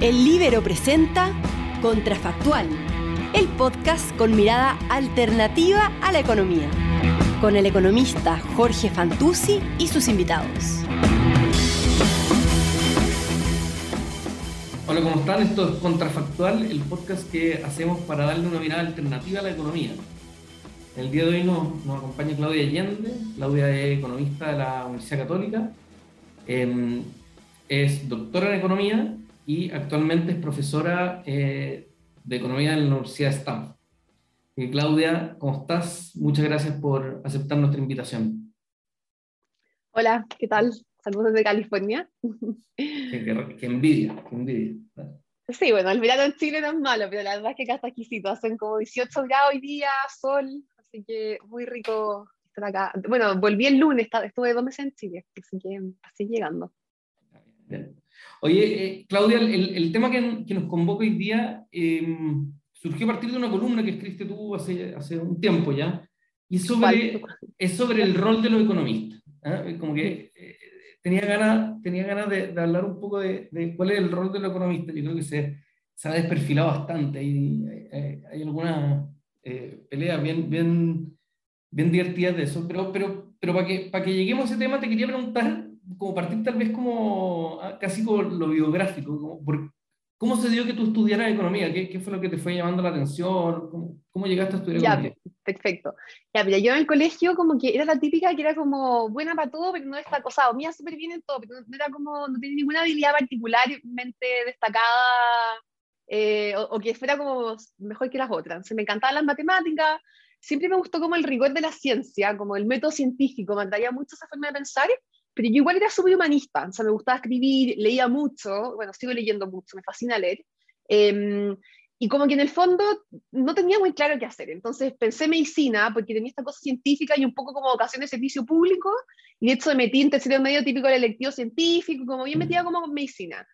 El Libero presenta Contrafactual, el podcast con mirada alternativa a la economía, con el economista Jorge Fantuzzi y sus invitados. Hola, ¿cómo están? Esto es Contrafactual, el podcast que hacemos para darle una mirada alternativa a la economía. El día de hoy nos, nos acompaña Claudia Allende. Claudia es economista de la Universidad Católica. Eh, es doctora en economía y actualmente es profesora eh, de economía en la Universidad de Stanford. Eh, Claudia, ¿cómo estás? Muchas gracias por aceptar nuestra invitación. Hola, ¿qué tal? Saludos desde California. Qué, qué envidia, qué envidia. Sí, bueno, el verano en Chile no es malo, pero la verdad es que acá está exquisito. Hacen como 18 grados hoy día, sol, así que muy rico estar acá. Bueno, volví el lunes, estuve dos meses en Chile, así que así llegando. Bien. Oye, eh, Claudia, el, el, tema que, que, nos convoca hoy día eh, surgió a partir de una columna que escribiste tú hace, hace un tiempo ya, y es sobre, es sobre el rol de los economistas. ¿eh? Como que eh, tenía ganas tenía ganas de, de, hablar un poco de, de, cuál es el rol de los economistas. Yo creo que se, se ha desperfilado bastante. Hay, hay, hay algunas eh, peleas bien, bien, bien divertidas de eso, pero, pero, pero para, que, para que lleguemos a ese tema te quería preguntar como partir tal vez como ah, casi como lo biográfico, como por, ¿cómo se dio que tú estudiaras economía? ¿Qué, ¿Qué, fue lo que te fue llamando la atención? ¿Cómo, cómo llegaste a estudiar ya, economía? Perfecto. Ya, mira, yo en el colegio como que era la típica que era como buena para todo, pero no destacada, o mía súper bien en todo, pero no era como, no tenía ninguna habilidad particularmente destacada eh, o, o, que fuera como mejor que las otras. Se me encantaban las matemáticas, siempre me gustó como el rigor de la ciencia, como el método científico, me mucho esa forma de pensar, pero yo igual era súper humanista, o sea, me gustaba escribir, leía mucho, bueno, sigo leyendo mucho, me fascina leer, eh, y como que en el fondo no tenía muy claro qué hacer, entonces pensé medicina, porque tenía esta cosa científica y un poco como vocación de servicio público, y de hecho me metí en tercero medio típico del electivo científico, como bien metida como medicina.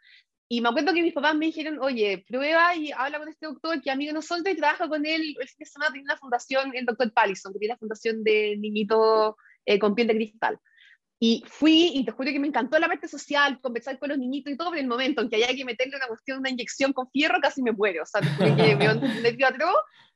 Y me acuerdo que mis papás me dijeron, oye, prueba y habla con este doctor que amigo nosotros y trabaja con él. El fin de semana tiene una fundación, el doctor Pallison, que tiene la fundación de niñito eh, con piel de cristal. Y fui, y te juro que me encantó la parte social, conversar con los niñitos y todo, pero en el momento en que haya que meterle una cuestión, una inyección con fierro, casi me muero. O sea, te juro que me nervio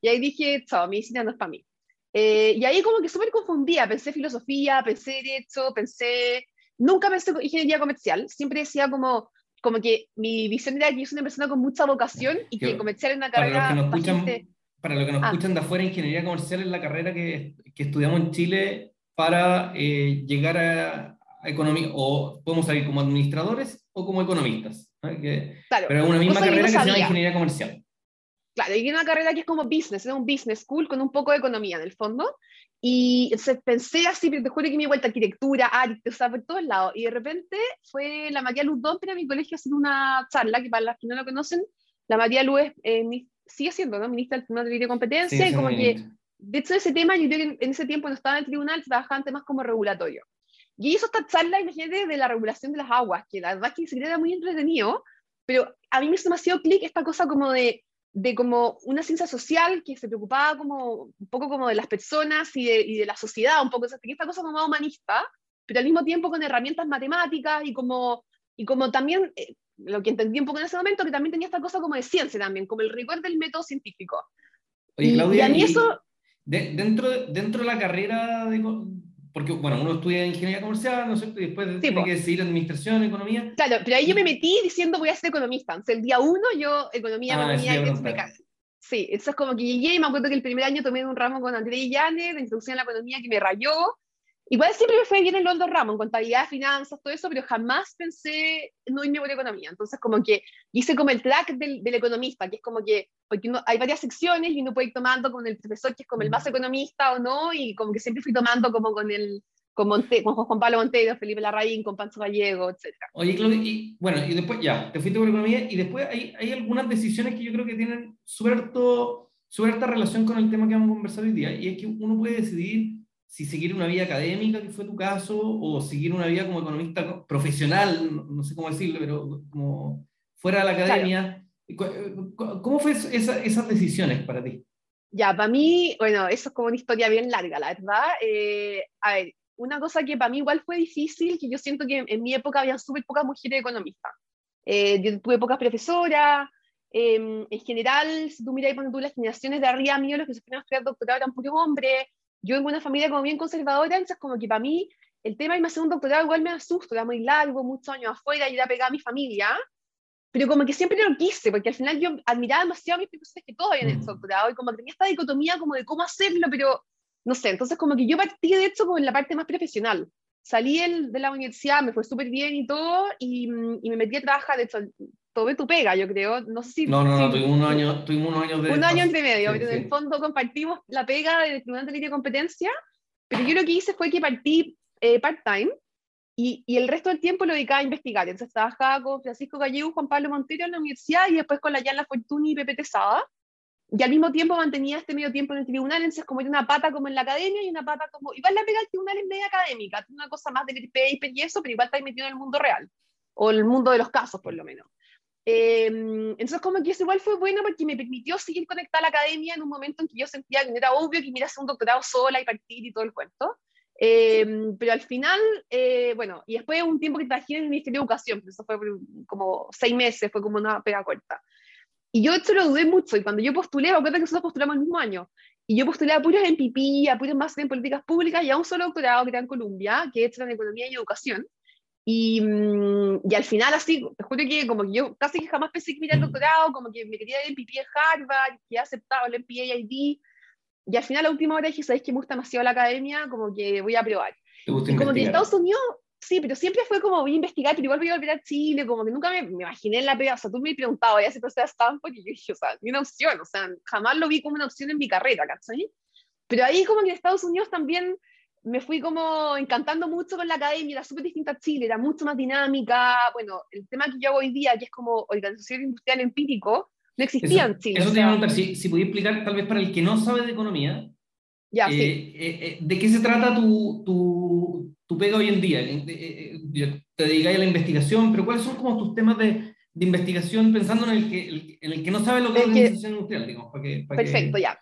y ahí dije, chao, medicina no es para mí. Eh, y ahí como que súper confundía, pensé filosofía, pensé derecho, pensé... Nunca pensé ingeniería comercial, siempre decía como, como que mi visión era que yo soy una persona con mucha vocación y que, comercial es una carrera... Para los que nos escuchan, para los que nos ah. escuchan de afuera, ingeniería comercial es la carrera que, que estudiamos en Chile para eh, llegar a, a, economía, o podemos salir como administradores o como economistas. Que, claro, pero es una misma carrera que, no que se llama ingeniería comercial. Claro, hay una carrera que es como business, es un business school con un poco de economía en el fondo. Y entonces pensé así, pero te juro que me vuelta arquitectura, arte, o sea, por todos lados. Y de repente fue la María Luz Dompera a mi colegio haciendo una charla, que para las que no lo conocen, la María Luz eh, sigue siendo, ¿no? Ministra del Tribunal de Competencia, sí, y como que de hecho, ese tema, yo creo que en ese tiempo no estaba en el tribunal, trabajaba en temas como regulatorio. Y hizo esta charla, imagínate, de la regulación de las aguas, que la verdad es que se era muy entretenido, pero a mí me hizo demasiado clic esta cosa como de, de como una ciencia social que se preocupaba como un poco como de las personas y de, y de la sociedad, un poco, o sea, esta cosa como más humanista, pero al mismo tiempo con herramientas matemáticas y como, y como también, eh, lo que entendí un poco en ese momento, que también tenía esta cosa como de ciencia también, como el rigor del método científico. Oye, Claudia, y a mí eso... De, dentro, dentro de la carrera, de, porque bueno, uno estudia ingeniería comercial, ¿no es cierto? Y después sí, tiene que decidir administración, economía. Claro, pero ahí yo me metí diciendo voy a ser economista. Entonces el día uno yo, economía, ah, economía, sí, Sí, eso es como que llegué y me acuerdo que el primer año tomé un ramo con Andrés Llanes de introducción a la economía que me rayó. Igual siempre me fue bien en los dos ramos, en contabilidad, finanzas, todo eso, pero jamás pensé no irme por economía. Entonces, como que hice como el track del, del economista, que es como que, porque uno, hay varias secciones y uno puede ir tomando con el profesor que es como el más economista o no, y como que siempre fui tomando como con el, con, Monte, con Juan Pablo Monteiro, Felipe Larraín, con Pancho Gallego, etc. Oye, Claudia, y bueno, y después ya, te fuiste por economía, y después hay, hay algunas decisiones que yo creo que tienen súper alta relación con el tema que vamos a conversar hoy día, y es que uno puede decidir si seguir una vida académica, que fue tu caso, o seguir una vida como economista profesional, no sé cómo decirlo, pero como fuera de la academia. Claro. ¿Cómo fue esa, esas decisiones para ti? Ya, para mí, bueno, eso es como una historia bien larga, la verdad. Eh, a ver, una cosa que para mí igual fue difícil, que yo siento que en mi época había súper pocas mujeres economistas. Eh, yo tuve pocas profesoras. Em, en general, si tú miras y tú las generaciones de arriba mío, los que se fueron a estudiar doctorado eran puros hombres. Yo en una familia como bien conservadora, entonces como que para mí el tema de hacer un doctorado igual me asusta, era muy largo, muchos años afuera, y era pegar a mi familia, pero como que siempre lo quise, porque al final yo admiraba demasiado a mis profesores que todos habían hecho mm. doctorado, y como que tenía esta dicotomía como de cómo hacerlo, pero no sé, entonces como que yo partí de hecho como en la parte más profesional. Salí el, de la universidad, me fue súper bien y todo, y, y, me metí a trabajar, de hecho, tuve tu pega, yo creo, no sé si... No, no, no, tuvimos unos años, tuvimos unos años de... Un año entre medio, pero en el fondo compartimos la pega del Tribunal de Línea de Competencia, pero yo lo que hice fue que partí eh, part-time y, y, el resto del tiempo lo dedicaba a investigar. Entonces trabajaba con Francisco Gallego, Juan Pablo Montero en la universidad y después con la Yana Fortuny y Pepe Tesada y al mismo tiempo mantenía este medio tiempo en el tribunal, entonces como era una pata como en la academia y una pata como, igual la pega al tribunal es media académica, una cosa más de leer paper y eso, pero igual está metido en el mundo real, o el mundo de los casos por lo menos. Em, entonces como que eso igual fue bueno porque me permitió seguir conectada a la academia en un momento en que yo sentía que no era obvio que me iba a hacer un doctorado sola y partir y todo el cuento. Em, pero al final, eh, bueno, y después un tiempo que trabajé en el Ministerio de Educación, eso fue como seis meses, fue como una pega corta. Y yo esto lo dudé mucho, y cuando yo postulé, me que nosotros postulamos el mismo año, y yo postulé a puros en PIPI, a puros más en políticas públicas, y a un solo doctorado que era en Colombia, que es en Economía y Educación, y, mm, y, al final, así, te juro que como que yo casi que jamás pensé que me el doctorado, como que me quería ir en PIPI en Harvard, que he aceptado el MPA ID, y al final, a última hora dije, ¿sabes que me gusta demasiado la academia? Como que voy a probar. Y como que en Estados Unidos Sí, pero siempre fue como voy a investigar, pero igual voy a volver a Chile, como que nunca me, me imaginé en la pega, o sea, tú me preguntabas, ¿ya se procede a Stanford? Y yo dije, o sea, ni una opción, o sea, jamás lo vi como una opción en mi carrera, ¿cachai? Pero ahí como que en Estados Unidos también me fui como encantando mucho con la academia, era súper distinta a Chile, era mucho más dinámica, bueno, el tema que yo hago hoy día, que es como organización industrial empírico, no existía en Chile. Eso te iba a preguntar, si, si podía explicar tal vez para el que no sabe de economía, ya, sí. Eh, eh, eh, ¿de qué se trata tu, tu, tu pega hoy en día? Eh, eh, eh, te dedicas a la investigación, pero ¿cuáles son como tus temas de, de investigación pensando en el, que, en el que no sabe lo que es organización industrial? Digamos, para que, perfecto, ya.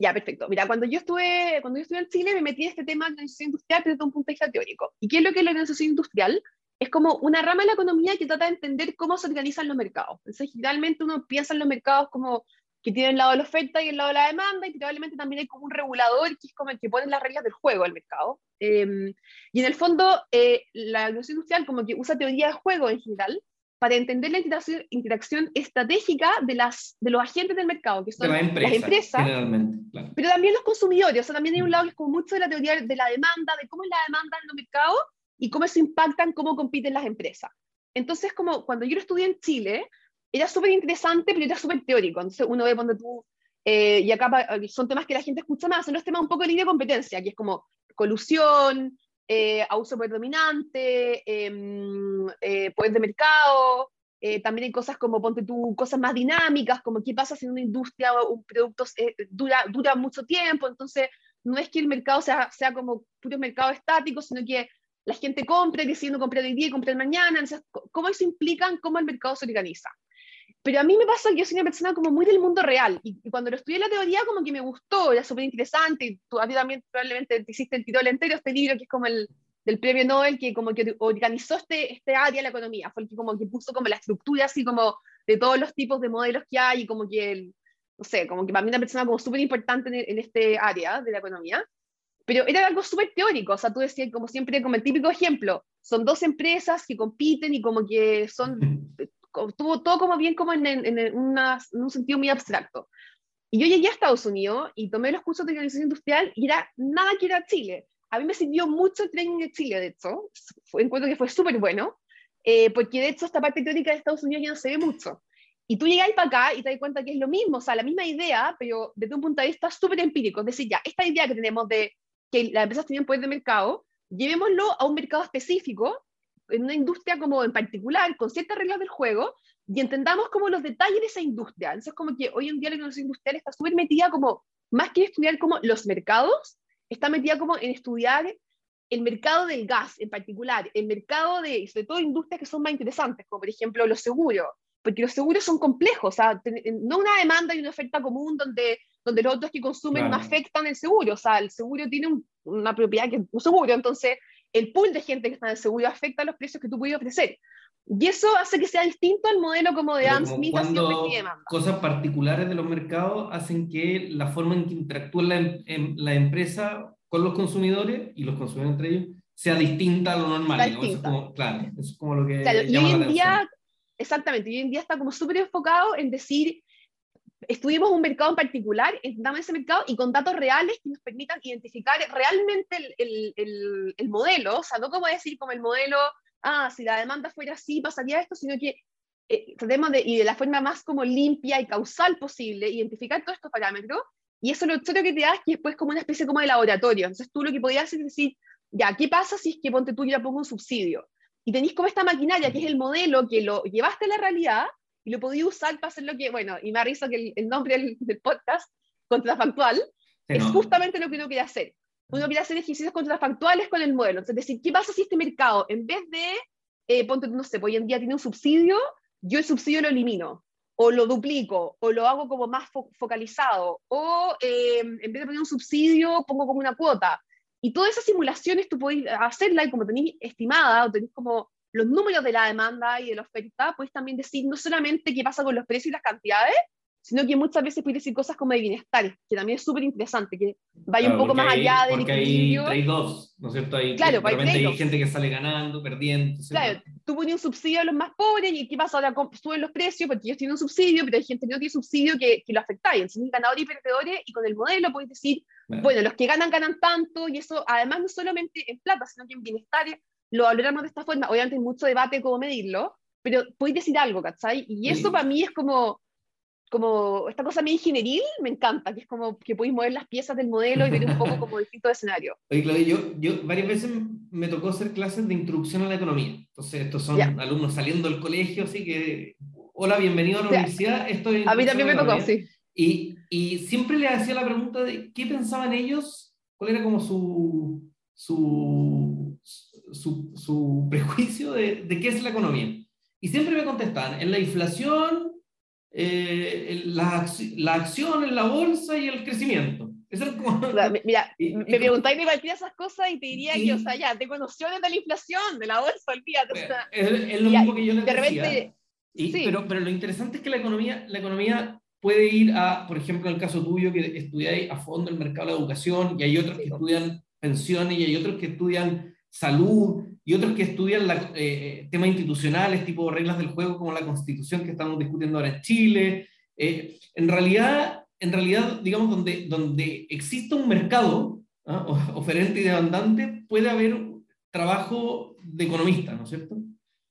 Ya, perfecto. Mira, cuando yo estuve, cuando yo estuve en Chile me metí en este tema de organización industrial desde un punto de vista teórico. ¿Y qué es lo que es la organización industrial? Es como una rama de la economía que trata de entender cómo se organizan los mercados. Entonces, generalmente uno piensa en los mercados como que tiene el lado de la oferta y el lado de la demanda, y probablemente también hay como un regulador que es como el que pone las reglas del juego al mercado. Em, y en el fondo, eh, la economía industrial como que usa teoría de juego en general para entender la interacción, interacción estratégica de, las, de los agentes del mercado, que son las empresas, pero también los consumidores. O sea, también hay un lado que es como mucho de la teoría de la demanda, de cómo es la demanda en los mercados y cómo eso impacta en cómo compiten las empresas. Entonces, como cuando yo lo estudié en Chile, era súper interesante, pero era súper teórico. Entonces uno ve cuando tú, eh, y acá son temas que la gente escucha más, son los temas un poco de línea de competencia, que es como colusión, eh, abuso predominante, em, eh, poder de mercado, también hay cosas como, ponte tú, cosas más dinámicas, como qué pasa si una industria o un producto dura, dura mucho tiempo, entonces no es que el mercado sea, sea como puro mercado estático, sino que la gente compre, decidiendo comprar hoy día comprar mañana, entonces, ¿cómo eso implica cómo el mercado se organiza? Pero a mí me pasa que yo soy una persona como muy del mundo real, y, cuando lo estudié la teoría como que me gustó, era súper interesante, y tú a ti también probablemente te hiciste el título entero este libro, que es como el del premio Nobel, que como que organizó este, este área de la economía, fue el que como que puso como la estructura así como de todos los tipos de modelos que hay, y como que, el, no sé, como que para mí una persona como súper importante en, en este área de la economía, pero era algo súper teórico, o sea, tú decías como siempre, como el típico ejemplo, son dos empresas que compiten y como que son tuvo todo como bien como en, en, un sentido muy abstracto. Y yo llegué a Estados Unidos y tomé los cursos de organización industrial y era nada que era Chile. A mí me sirvió mucho el training de Chile, de hecho. Fue, encuentro que fue súper bueno, eh, porque de hecho esta parte teórica de Estados Unidos ya no se ve mucho. Y tú llegáis para acá y te das cuenta que es lo mismo, o sea, la misma idea, pero desde un punto de vista súper empírico. Es decir, ya, esta idea que tenemos de que las empresas tienen poder de mercado, llevémoslo a un mercado específico en una industria como en particular, con ciertas reglas del juego, y entendamos como los detalles de esa industria. Entonces, como que hoy en día la industria industrial está súper metida como, más que estudiar como los mercados, está metida como en estudiar el mercado del gas en particular, el mercado de, sobre todo, industrias que son más interesantes, como por ejemplo los seguros, porque los seguros son complejos, o sea, no una demanda y una oferta común donde, donde los otros que consumen no afectan el seguro, o sea, el seguro tiene una propiedad que es un seguro, entonces el pool de gente que está en el seguro afecta a los precios que tú puedes ofrecer. Y eso hace que sea distinto al modelo como de Adam Smith cosas particulares de los mercados hacen que la forma en que interactúa la, em, la, empresa con los consumidores y los consumidores entre ellos sea distinta a lo normal. Eso es como, claro, eso es como lo que... Claro, y hoy en día, exactamente, hoy en día está como súper enfocado en decir, estudiemos un mercado en particular, entendamos ese mercado y con datos reales que nos permitan identificar realmente el, el, el, el modelo, o sea, no como decir como el modelo ah, si la demanda fuera así, pasaría esto, sino que eh, tratemos de, y de la forma más como limpia y causal posible, identificar todos estos parámetros, y eso lo otro que te da es que después como una especie como de laboratorio. Entonces tú lo que podías hacer es decir, ya, ¿qué pasa si es que ponte tú ya pongo un subsidio? Y tenéis como esta maquinaria, que es el modelo que lo llevaste a la realidad y lo podías usar para hacer lo que, bueno, y me risa que el, nombre del, podcast, contrafactual, es justamente lo que uno quiere hacer uno quiere hacer ejercicios contrafactuales con el modelo. Es decir, ¿qué pasa si este mercado, en vez de, eh, ponte, no sé, pues hoy en día tiene un subsidio, yo el subsidio lo elimino, o lo duplico, o lo hago como más focalizado, o eh, en vez de poner un subsidio, pongo como una cuota. Y todas esas simulaciones tú puedes hacerla y como tenéis estimada, o tenéis como los números de la demanda y de la oferta, puedes también decir no solamente qué pasa con los precios y las cantidades, sino que muchas veces puede decir cosas como de bienestar, que también es súper interesante, que vaya un poco más allá del porque equilibrio. Hay trade-offs, ¿no es cierto? Hay, claro, hay, hay, gente que sale ganando, perdiendo. Claro, tú pones un subsidio a los más pobres y ¿qué pasa? Ahora suben los precios porque ellos tienen un subsidio, pero hay gente que no tiene subsidio que, que lo afecta. Y entonces, ganadores y perdedores, y con el modelo puedes decir, bueno, los que ganan, ganan tanto, y eso además no solamente en plata, sino que en bienestar lo valoramos de esta forma. Obviamente hay mucho debate cómo medirlo, pero puedes decir algo, ¿cachai? Y eso para mí es como como esta cosa medio ingenieril me encanta, que es como que podéis mover las piezas del modelo y ver un poco como distintos escenarios. Oye, Claudia, yo, yo varias veces me tocó hacer clases de introducción a la economía. Entonces, estos son alumnos saliendo del colegio, así que, hola, bienvenido a la universidad. Esto a mí también me tocó, sí. Y, y siempre le hacía la pregunta de qué pensaban ellos, cuál era como su, su, su, su prejuicio de, de qué es la economía. Y siempre me contestaban, en la inflación eh, la, la, acción en la bolsa y el crecimiento. Eso es como... mira, me preguntáis de cualquiera esas cosas y te diría que, o sea, ya, tengo nociones de la inflación, de la bolsa, olvídate. Es, es, lo mismo que yo les de decía. y, pero, pero lo interesante es que la economía, la economía puede ir a, por ejemplo, en el caso tuyo, que estudiáis a fondo el mercado de la educación, y hay otros que estudian pensiones, y hay otros que estudian salud, y otros que estudian la, eh, temas institucionales, tipo reglas del juego, como la constitución que estamos discutiendo ahora en Chile. Eh, en, realidad, en realidad, digamos, donde, donde exista un mercado ¿ah? oferente y demandante, puede haber trabajo de economista, ¿no es cierto?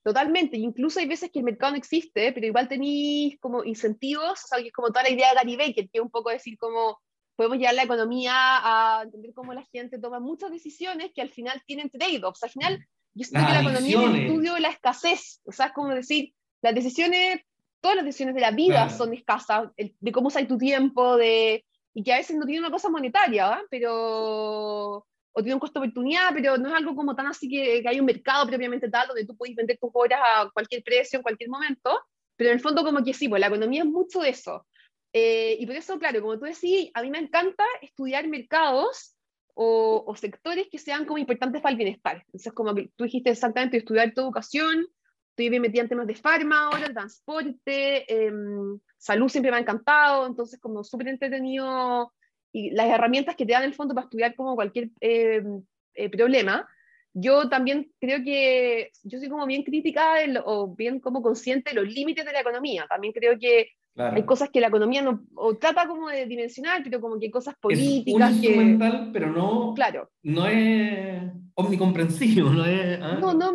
Totalmente, incluso hay veces que el mercado no existe, pero igual tenéis como incentivos, o sea, que es como toda la idea de Becker, que es un poco decir como podemos llevar la economía a entender cómo la gente toma muchas decisiones que al final tienen trade-offs. Al final, yo siento que la economía es el estudio de la escasez. O sea, es como decir, las decisiones, todas las decisiones de la vida son escasas, de cómo usar tu tiempo, de, y que a veces no tiene una cosa monetaria, pero o tiene un costo de oportunidad, pero no es algo como tan así que, que, hay un mercado propiamente tal donde tú puedes vender tus horas a cualquier precio en cualquier momento, pero en el fondo como que sí, pues la economía es mucho de eso. Eh, y por eso, claro, como tú decís, a mí me encanta estudiar mercados o, sectores que sean como importantes para el bienestar. Entonces, como tú dijiste exactamente, estudiar tu educación, estoy bien metida en temas de farma ahora, transporte, em, salud siempre me ha encantado, entonces como súper entretenido y las herramientas que te dan el fondo para estudiar como cualquier em, eh, problema. Yo también creo que yo soy como bien crítica o bien como consciente de los límites de la economía. También creo que hay cosas que la economía no o trata como de dimensionar, pero como que hay cosas políticas. Es un instrumental, pero no, claro. no es omnicomprensivo. No, es, ¿ah? no, no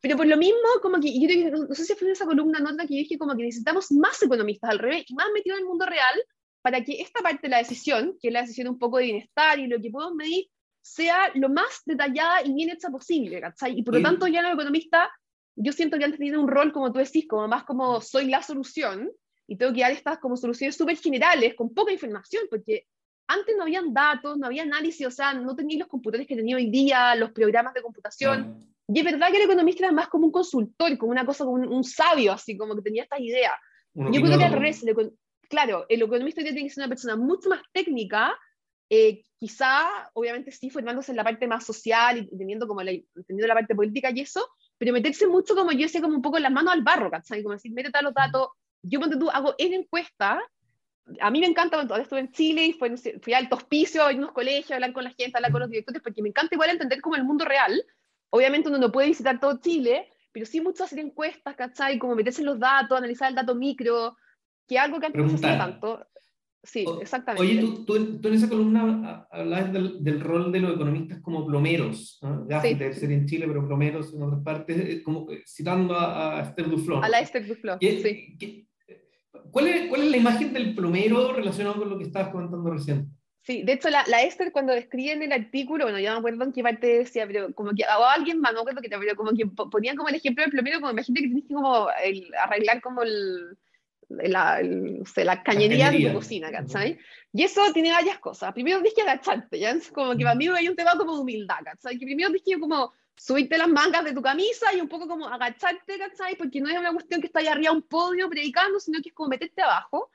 Pero por lo mismo, como que yo no, sé si fue en esa columna nota que dije como que necesitamos más economistas al revés y más metidos en el mundo real para que esta parte de la decisión, que es la decisión un poco de bienestar y lo que podemos medir, sea lo más detallada y bien hecha posible. ¿cachai? Y por lo tanto, ya los economistas, yo siento que antes tienen un rol, como tú decís, como más como soy la solución y tengo que dar estas como soluciones súper generales, con poca información, porque antes no habían datos, no había análisis, o sea, no tenía los computadores que tenía hoy día, los programas de computación. Y es verdad que el economista era más como un consultor, como una cosa, como un, sabio, así como que tenía estas ideas. Yo creo que al revés, claro, el economista tiene que ser una persona mucho más técnica eh, quizá, obviamente sí, formándose en la parte más social y teniendo como la, teniendo la parte política y eso, pero meterse mucho como yo sé, como un poco las manos al barro, ¿cachai? Como decir, métete a los datos, yo cuando tú hago en encuesta, a mí me encanta, cuando estuve en Chile y fui, fui a alto hospicio, a unos colegios, hablar con la gente, hablar con los directores, porque me encanta igual entender como el mundo real. Obviamente uno no puede visitar todo Chile, pero sí mucho hacer encuestas, ¿cachai? Como meterse en los datos, analizar el dato micro, que algo que antes no se hacía tanto. Sí, exactamente. Oye, tú, tú, en esa columna hablabas del, del, rol de los economistas como plomeros, ¿no? Ya sí. debe ser en Chile, pero plomeros en otras partes, eh, como citando a, a Esther Duflo. A la Esther Duflo, sí. ¿qué, ¿Cuál es, ¿Cuál es la imagen del plomero relacionado con lo que estabas comentando recién? Sí, de hecho, la, la Esther cuando describe en el artículo, bueno, yo no me acuerdo en qué parte decía, pero como que, o alguien más, no acuerdo que, pero como que ponían como el ejemplo del plomero, como imagínate que tienes que como el, arreglar como el, la, el, o sea, la cañería de tu cocina, ¿cachai? Y eso tiene varias cosas. Primero tienes que agacharte, ¿ya? Es como que para mí hay un tema como de humildad, ¿cachai? Que primero tienes que como subirte las mangas de tu camisa y un poco como agacharte, ¿cachai? Porque no es una cuestión que está ahí arriba un podio predicando, sino que es como meterte abajo.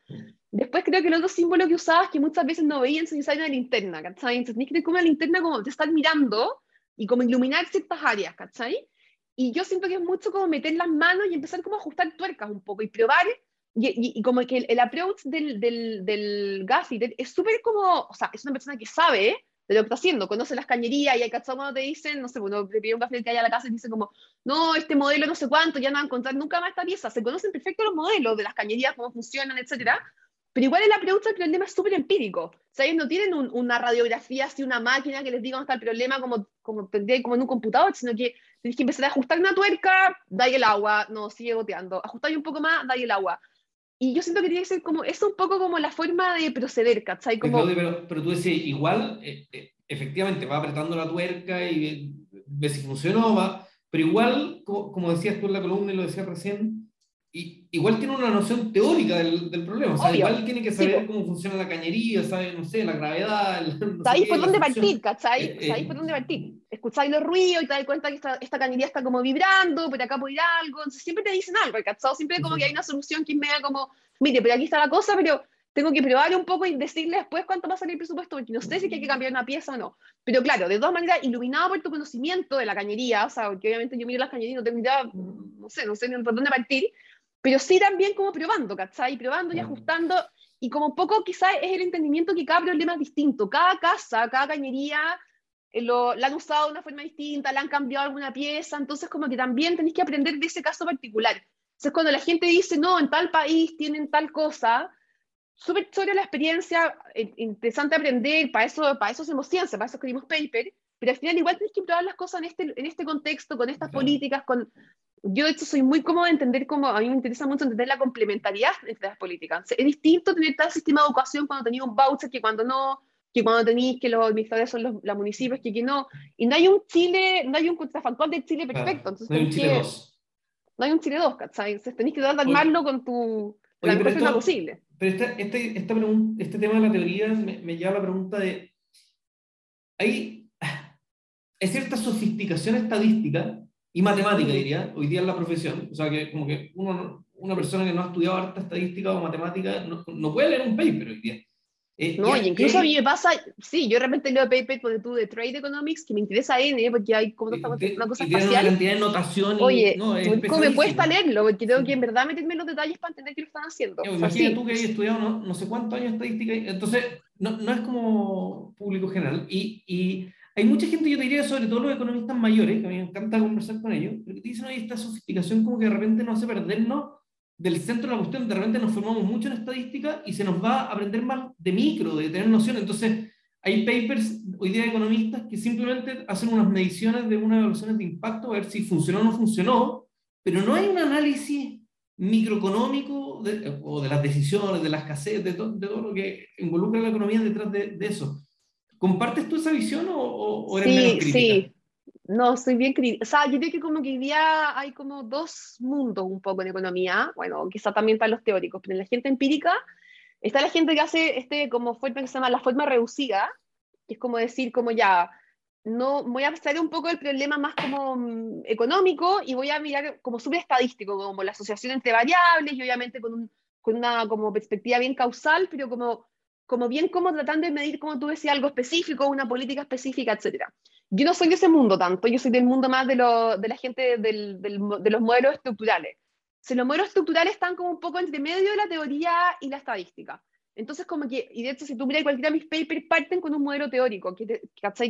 Después creo que el otro símbolo que usabas que muchas veces no veían se una linterna, ¿cachai? Entonces tienes que tener como una linterna como te están mirando y como iluminar ciertas áreas, ¿cachai? Y yo siento que es mucho como meter las manos y empezar como a ajustar tuercas un poco y probar y, y, como que el, el approach del, del, del es súper como, o sea, es una persona que sabe de lo que está haciendo, conoce las cañerías y hay cachado cuando te dicen, no sé, uno le pide un café que hay a la casa y dice como, no, este modelo no sé cuánto, ya no van a encontrar nunca más esta pieza. Se conocen perfecto los modelos de las cañerías, cómo funcionan, etcétera, pero igual el approach del problema es súper empírico. O sea, ellos no tienen una radiografía, así una máquina que les diga dónde está el problema como, como como en un computador, sino que tienes que empezar a ajustar una tuerca, da el agua, no, sigue goteando. Ajustar un poco más, da el agua y yo siento que tiene que ser como, es un poco como la forma de proceder, ¿cachai? Como... Pero, pero, tú decías, igual, eh, eh, efectivamente, va apretando la tuerca y ve si funcionó, va, pero igual, como, como, decías tú en la columna y lo decías recién, y, igual tiene una noción teórica del, del problema, o sea, igual tiene que saber cómo funciona la cañería, sabe, no sé, la gravedad. No Sabéis por dónde partir, ¿cachai? Eh, eh, Sabéis por dónde partir. Escucháis los ruidos y te das cuenta que esta, esta cañería está como vibrando, pero acá puede ir algo, entonces siempre te dicen algo, ¿cachai? Siempre como que hay una solución que es media como, mire, pero aquí está la cosa, pero tengo que probar un poco y decirle después cuánto va a salir el presupuesto, porque no sé si hay que cambiar una pieza o no. Pero claro, de todas maneras, iluminado por tu conocimiento de la cañería, o sea, porque obviamente yo miro las cañerías y no tengo idea, no sé, no sé ni por dónde partir, pero sí también como probando, ¿cachai? Probando y ajustando, y como un poco quizás es el entendimiento que cada problema es distinto, cada casa, cada cañería lo, la han usado de una forma distinta, la han cambiado alguna pieza, entonces como que también tenéis que aprender de ese caso particular. Entonces cuando la gente dice, no, en tal país tienen tal cosa, súper chévere la experiencia, eh, interesante aprender, para eso, para eso hacemos ciencia, para eso escribimos paper, pero al final igual tienes que probar las cosas en este, en este contexto, con estas políticas, con yo de hecho soy muy cómoda de entender cómo, a mí me interesa mucho entender la complementariedad entre las políticas. Es distinto tener tal sistema de educación cuando tenéis un voucher que cuando no, que cuando tenéis que los administradores son los, los municipios, que, que no. Y no hay un Chile, no hay un contrafactual de Chile perfecto. Entonces, no hay un Chile 2. No hay un Chile 2, ¿cachai? Entonces tenéis que tratar de armarlo con tu, la mejor forma posible. Pero este, este, esta este tema de la teoría me, me lleva a la pregunta de, ¿hay, ¿hay cierta sofisticación estadística y matemática, diría, hoy día en la profesión. O sea, que como que uno, una persona que no ha estudiado harta estadística o matemática no, no puede leer un paper hoy día. Eh, no, y, incluso a mí me pasa, sí, yo de repente leo papers de tú de Trade Economics que me interesa N, porque hay como una cosa espacial. una cantidad de notación. Oye, no, ¿cómo me cuesta leerlo? Porque tengo que en verdad meterme en los detalles para entender qué lo están haciendo. Imagínate tú que hayas estudiado no, no, sé cuántos años estadística, entonces no, no es como público general. Y, y hay mucha gente, yo te diría, sobre todo los economistas mayores, que a mí me encanta conversar con ellos, pero que te dicen, oye, esta sofisticación como que de repente nos hace perdernos del centro de la cuestión, de repente nos formamos mucho en estadística y se nos va a aprender más de micro, de tener noción. Entonces, hay papers hoy día de economistas que simplemente hacen unas mediciones de unas evaluaciones de impacto, a ver si funcionó o no funcionó, pero no hay un análisis microeconómico de, o de las decisiones, de las escasez, de, de, todo lo que involucra la economía detrás de, de eso. ¿Compartes tú esa visión o, o eres sí, menos crítica? Sí, no, soy bien crítica. O sea, yo creo que como que hoy día hay como dos mundos un poco en economía, bueno, quizá también para los teóricos, pero en la gente empírica está la gente que hace este como forma que se llama la forma reducida, que es como decir, como ya, no voy a abstraer un poco el problema más como mm, económico y voy a mirar como súper estadístico, como la asociación entre variables y obviamente con, un, con una como perspectiva bien causal, pero como como bien como tratando de medir, como tú decías, algo específico, una política específica, etc. Yo no soy de ese mundo tanto, yo soy del mundo más de, lo, de la gente del, del, de los modelos estructurales. Si los modelos estructurales están como un poco entre medio de la teoría y la estadística. Entonces, como que, y de hecho, si tú miras cualquiera de mis papers, parten con un modelo teórico, que,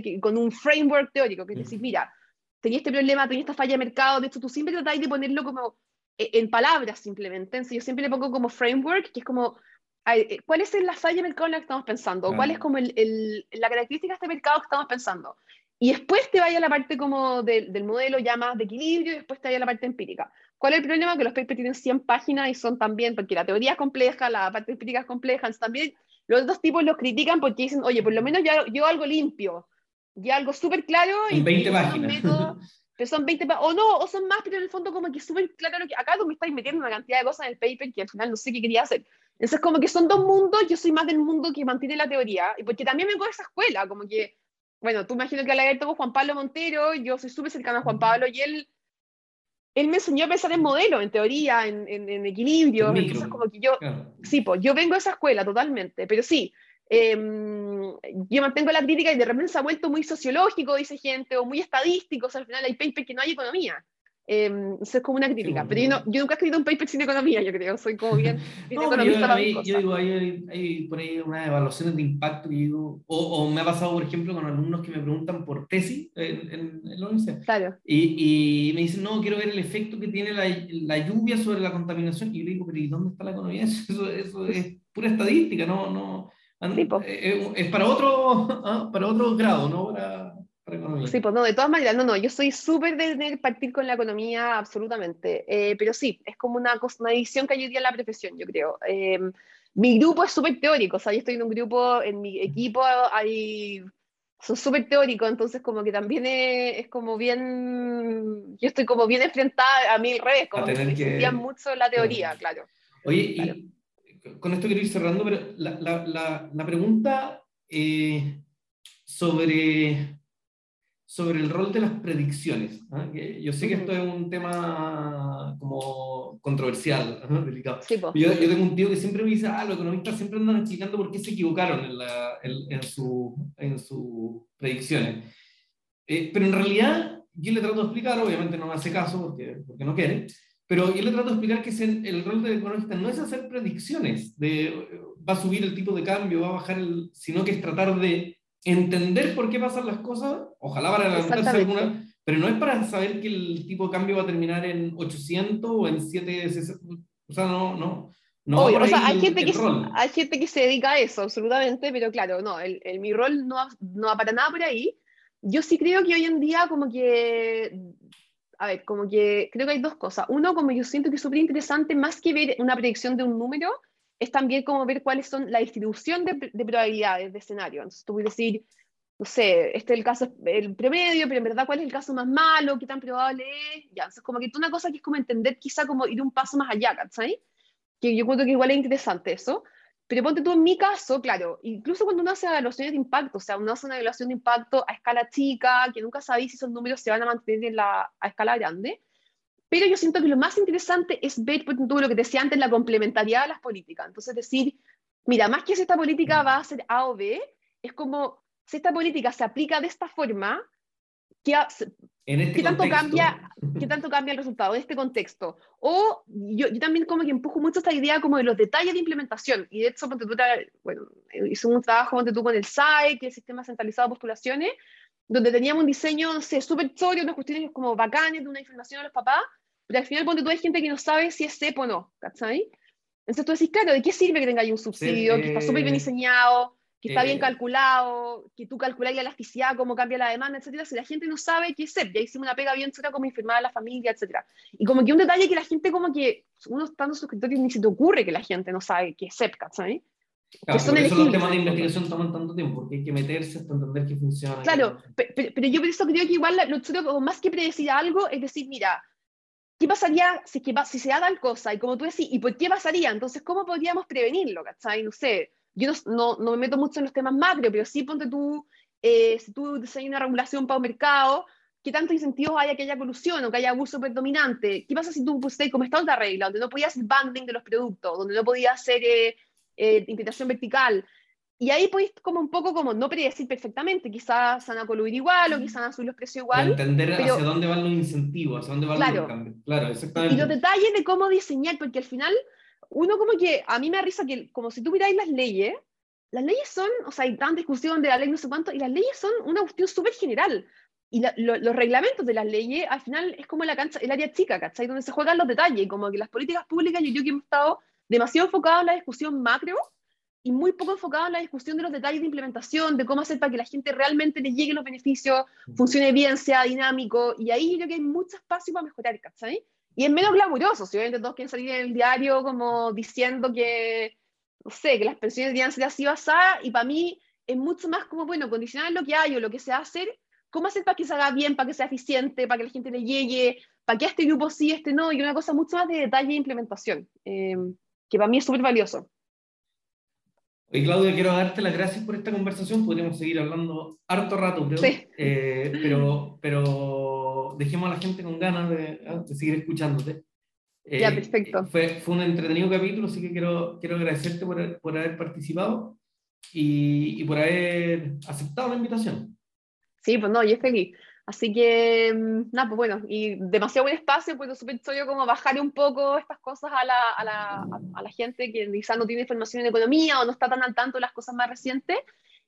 que con un framework teórico, que es decir, mira, tenía este problema, tenía esta falla de mercado, de hecho, tú siempre tratáis de ponerlo como eh, en palabras simplemente. Entonces, yo siempre le pongo como framework, que es como, eh, ¿cuál es la falla de mercado en la que estamos pensando? ¿Cuál es como el, el, la característica de este mercado que estamos pensando? Y después te vaya a la parte como del modelo ya más de equilibrio y después te vaya a la parte empírica. ¿Cuál es el problema? Que los papers tienen 100 páginas y son también, porque la teoría es compleja, la parte empírica es compleja, también los dos tipos los critican porque dicen, oye, por lo menos yo, yo algo limpio, y algo súper claro. En 20 páginas. pero son 20 o no, o son más, pero en el fondo como que súper claro lo que, acá tú me estáis metiendo una cantidad de cosas en el paper que al final no sé qué quería hacer. Entonces como que son dos mundos, yo soy más del mundo que mantiene la teoría, y porque también vengo de esa escuela, como que bueno, tú imagino que al haber con Juan Pablo Montero, yo soy súper cercana a Juan Pablo y él, él me enseñó a pensar en modelo, en teoría, en, en, equilibrio. Entonces, como que yo, sí, pues yo vengo de esa escuela totalmente, pero sí, em, yo mantengo la crítica y de repente se ha vuelto muy sociológico, dice gente, o muy estadístico, o sea, al final hay paper que no hay economía. Eh, eso es como una crítica. pero yo, no, yo, nunca he escrito un paper sin economía, yo creo. Soy como bien, economista yo, yo, digo, hay, hay, por ahí unas evaluaciones de impacto y digo, o, o, me ha pasado, por ejemplo, con alumnos que me preguntan por tesis en, en, la universidad. Claro. Y, y, me dicen, no, quiero ver el efecto que tiene la, la, lluvia sobre la contaminación. Y yo le digo, pero ¿y dónde está la economía? Eso, eso es pura estadística, no, no, eh, es para otro, ah, para otro grado, no para Sí, pues no, de todas maneras, no, no, yo soy súper de partir con la economía, absolutamente. Eh, pero sí, es como una, una edición que ayudaría a la profesión, yo creo. Eh, mi grupo es súper teórico, o sea, yo estoy en un grupo, en mi equipo hay, son súper teóricos, entonces como que también es, como bien, yo estoy como bien enfrentada a mí al revés, como que me mucho la teoría, claro. Oye, y con esto quiero ir cerrando, pero la, la, la, pregunta eh, sobre sobre el rol de las predicciones. ¿ah? yo sé que esto es un tema como controversial, delicado. yo, yo, tengo un tío que siempre me dice, ah, los economistas siempre andan explicando por qué se equivocaron en, la, en, su, en sus predicciones. Eh, pero en realidad, yo le trato de explicar, obviamente no me hace caso porque, porque no quiere, pero yo le trato de explicar que el rol del economista no es hacer predicciones de va a subir el tipo de cambio, va a bajar el, sino que es tratar de entender por qué pasan las cosas, ojalá para la alguna, pero no es para saber que el tipo de cambio va a terminar en 800 o en 760, o sea, no, no. No o sea, hay, gente que, hay gente que se dedica a eso, absolutamente, pero claro, no, el, el, mi rol no, no va para nada por ahí. Yo sí creo que hoy en día como que, a ver, como que creo que hay dos cosas. Uno, como yo siento que es súper interesante, más que ver una predicción de un número, es también como ver cuáles son la distribución de, de probabilidades de escenario. Entonces tú puedes decir, no sé, este es el caso, el promedio, pero en verdad cuál es el caso más malo, qué tan probable es, ya, entonces como que una cosa que es como entender quizá como ir un paso más allá, ¿sabes? Que yo creo que igual es interesante eso, pero ponte tú en mi caso, claro, incluso cuando uno hace evaluaciones de impacto, o sea, uno hace una evaluación de impacto a escala chica, que nunca sabéis si esos números se van a mantener en la, a escala grande, pero yo siento que lo más interesante es ver, por ejemplo, lo que decía antes, la complementariedad de las políticas. Entonces, decir, mira, más que si esta política va a ser A o B, es como si esta política se aplica de esta forma, ¿qué, este tanto, cambia, ¿qué tanto cambia el resultado de este contexto? O yo, yo, también como que empujo mucho esta idea como de los detalles de implementación. Y de hecho, bueno, hice un trabajo tú con el SAE, que es el Sistema Centralizado de Postulaciones, donde teníamos un diseño, no sé, súper sobrio, unas cuestiones como bacanes, de una información a los papás, pero al final, ponte tú, hay gente que no sabe si es CEP o no, ¿cachai? Entonces tú decís, claro, ¿de qué sirve que tenga ahí un subsidio, que está súper bien diseñado, que está bien eh, calculado, que tú calculas la elasticidad, cómo cambia la demanda, etcétera, si la gente no sabe qué es CEP, ya hicimos una pega bien chula como informar a la familia, etcétera. Y como que un detalle que la gente como que, uno estando en su escritorio ni se te ocurre que la gente no sabe qué es CEP, ¿cachai? Claro, que son eso los temas de investigación toman tanto tiempo, porque hay que meterse hasta entender qué funciona. Claro, pero, yo por eso creo que igual lo chulo, más que predecir algo, es decir, mira, ¿qué pasaría si, que, si se da tal cosa? Y como tú decís, ¿y por qué pasaría? Entonces, ¿cómo podríamos prevenirlo? ¿Cachai? No sé, yo no, no, me meto mucho en los temas macro, pero sí ponte tú, eh, si tú diseñas una regulación para un mercado, ¿qué tantos incentivos hay a que haya colusión o que haya abuso predominante? ¿Qué pasa si tú pusiste como está otra regla, donde no podías hacer bundling de los productos, donde no podías hacer eh, eh, integración vertical? y ahí podéis como un poco como no predecir perfectamente, quizás van a coludir igual o quizás van a subir los precios igual. entender hacia dónde van los incentivos, hacia dónde van los cambios. Claro, exactamente. Y los detalles de cómo diseñar, porque al final uno como que, a mí me da risa que como si tú miráis las leyes, las leyes son, o sea, hay tan discusión de la ley no sé cuánto, y las leyes son una cuestión súper general. Y los reglamentos de las leyes, al final, es como la cancha, el área chica, ¿cachai? Donde se juegan los detalles, como que las políticas públicas, yo creo que hemos estado demasiado enfocados en la discusión macro y muy poco enfocados en la discusión de los detalles de implementación, de cómo hacer para que la gente realmente le lleguen los beneficios, funcione bien, sea dinámico, y ahí yo creo que hay mucho espacio para mejorar, ¿cachai? Y es menos glamuroso, si obviamente todos quieren salir en el diario como diciendo que, no sé, que las pensiones deberían ser así basadas, y para mí es mucho más como, bueno, condicionar lo que hay o lo que se hacer, cómo hacer para que se haga bien, para que sea eficiente, para que la gente le llegue, para que este grupo sí, este no, y una cosa mucho más de detalle e implementación, eh, que para mí es súper valioso. Oye, Claudia, quiero darte las gracias por esta conversación. Podríamos seguir hablando harto rato, creo. Sí. Eh, pero, pero dejemos a la gente con ganas de, ah, de seguir escuchándote. Eh, ya, perfecto. Fue, fue un entretenido capítulo, así que quiero, quiero agradecerte por, por haber participado y, y, por haber aceptado la invitación. Sí, pues no, yo feliz. Así que, mm, nada, pues bueno, y demasiado buen espacio, pues súper yo como bajar un poco estas cosas a la, a la, a la gente que quizás no tiene información en economía o no está tan al tanto de las cosas más recientes.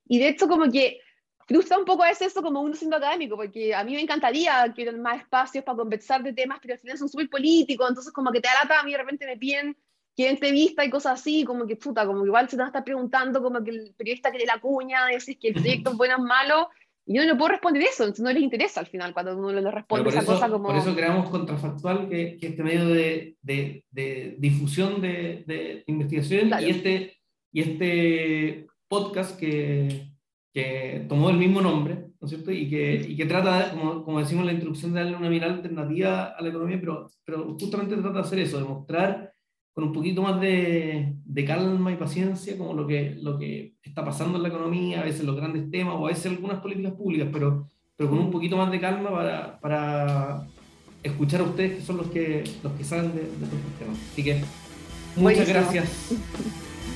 Y de hecho, como que frustra un poco a veces eso como uno siendo académico, porque a mí me encantaría que hubieran más espacios para conversar de temas, pero al final son súper políticos, entonces como que te alata, a mí de repente me piden que entrevista y cosas así, como que puta, como igual se te va a estar preguntando como que el periodista que de la cuña, decir que el proyecto es bueno o malo, y yo no puedo responder eso, entonces no les interesa al final cuando uno le responde esa cosa como... Por eso creamos Contrafactual, que, que este medio de, de, de difusión de, de investigación y, este, y este podcast que, que, tomó el mismo nombre, ¿no es cierto? Y que, y que trata, como, como, decimos en la introducción, de darle una mirada alternativa a la economía, pero, pero justamente trata de hacer eso, de mostrar con un poquito más de, de, calma y paciencia, como lo que, lo que está pasando en la economía, a veces los grandes temas o a veces algunas políticas públicas, pero, pero con un poquito más de calma para, para escuchar a ustedes que son los que, los que saben de, de estos temas. Así que muchas gracias.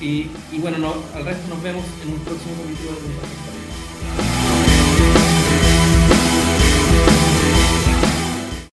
Y, y bueno, no, al resto nos vemos en un próximo capítulo de